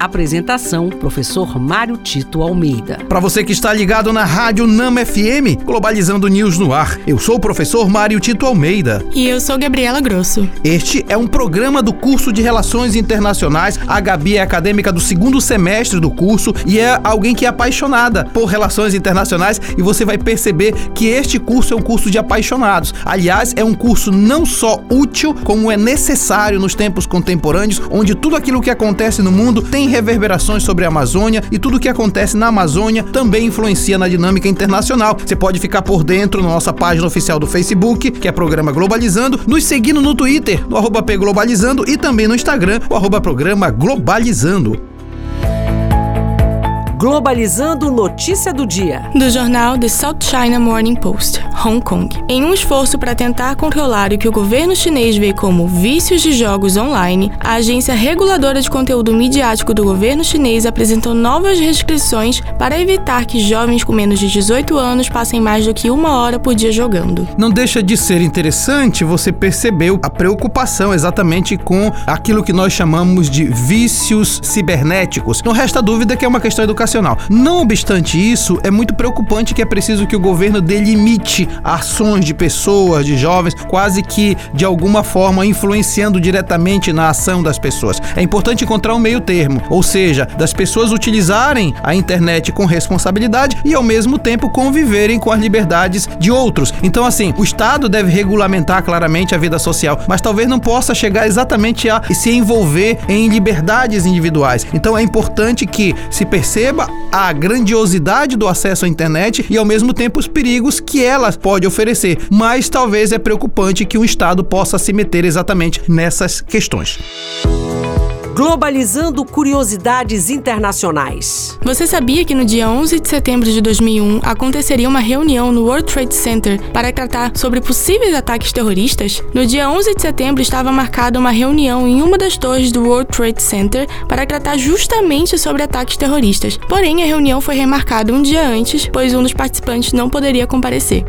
Apresentação: Professor Mário Tito Almeida. Para você que está ligado na Rádio Nama FM, Globalizando News no ar. Eu sou o professor Mário Tito Almeida. E eu sou Gabriela Grosso. Este é um programa do curso de Relações Internacionais. A Gabi é acadêmica do segundo semestre do curso e é alguém que é apaixonada por relações internacionais e você vai perceber que este curso é um curso de apaixonados. Aliás, é um curso não só útil, como é necessário nos tempos contemporâneos, onde tudo aquilo que acontece no mundo tem reverberações sobre a Amazônia e tudo o que acontece na Amazônia também influencia na dinâmica internacional. Você pode ficar por dentro na nossa página oficial do Facebook, que é Programa Globalizando, nos seguindo no Twitter, no arroba Globalizando e também no Instagram, o arroba Programa Globalizando. Globalizando Notícia do Dia. Do jornal The South China Morning Post, Hong Kong. Em um esforço para tentar controlar o que o governo chinês vê como vícios de jogos online, a agência reguladora de conteúdo midiático do governo chinês apresentou novas restrições para evitar que jovens com menos de 18 anos passem mais do que uma hora por dia jogando. Não deixa de ser interessante você perceber a preocupação exatamente com aquilo que nós chamamos de vícios cibernéticos. Não resta dúvida que é uma questão educacional educacional. Não obstante isso, é muito preocupante que é preciso que o governo delimite ações de pessoas, de jovens, quase que de alguma forma influenciando diretamente na ação das pessoas. É importante encontrar um meio termo, ou seja, das pessoas utilizarem a internet com responsabilidade e ao mesmo tempo conviverem com as liberdades de outros. Então, assim, o Estado deve regulamentar claramente a vida social, mas talvez não possa chegar exatamente a se envolver em liberdades individuais. Então, é importante que se perceba a grandiosidade do acesso à internet e ao mesmo tempo os perigos que ela pode oferecer. Mas talvez é preocupante que o Estado possa se meter exatamente nessas questões. Globalizando curiosidades internacionais. Você sabia que no dia 11 de setembro de 2001 aconteceria uma reunião no World Trade Center para tratar sobre possíveis ataques terroristas? No dia 11 de setembro estava marcada uma reunião em uma das torres do World Trade Center para tratar justamente sobre ataques terroristas. Porém, a reunião foi remarcada um dia antes, pois um dos participantes não poderia comparecer.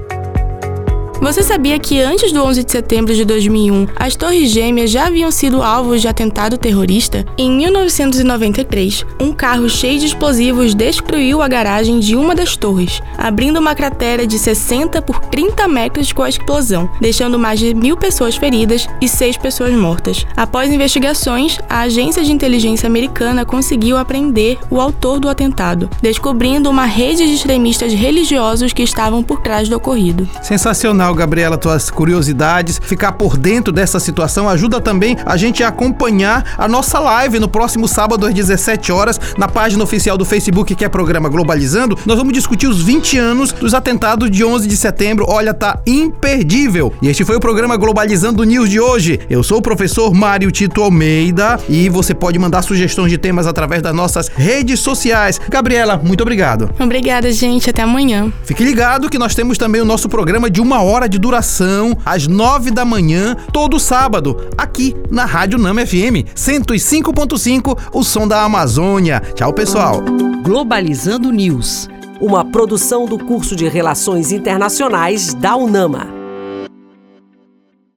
Você sabia que antes do 11 de setembro de 2001, as Torres Gêmeas já haviam sido alvos de atentado terrorista? Em 1993, um carro cheio de explosivos destruiu a garagem de uma das torres, abrindo uma cratera de 60 por 30 metros com a explosão, deixando mais de mil pessoas feridas e seis pessoas mortas. Após investigações, a agência de inteligência americana conseguiu apreender o autor do atentado, descobrindo uma rede de extremistas religiosos que estavam por trás do ocorrido. Sensacional legal, Gabriela, tuas curiosidades. Ficar por dentro dessa situação ajuda também a gente a acompanhar a nossa live no próximo sábado às 17 horas na página oficial do Facebook que é programa Globalizando. Nós vamos discutir os 20 anos dos atentados de 11 de setembro. Olha, tá imperdível. E este foi o programa Globalizando News de hoje. Eu sou o professor Mário Tito Almeida e você pode mandar sugestões de temas através das nossas redes sociais. Gabriela, muito obrigado. Obrigada, gente. Até amanhã. Fique ligado que nós temos também o nosso programa de uma hora hora de duração, às nove da manhã, todo sábado, aqui na Rádio Nama FM 105.5, o som da Amazônia. Tchau, pessoal. Globalizando News, uma produção do curso de Relações Internacionais da UNAMA.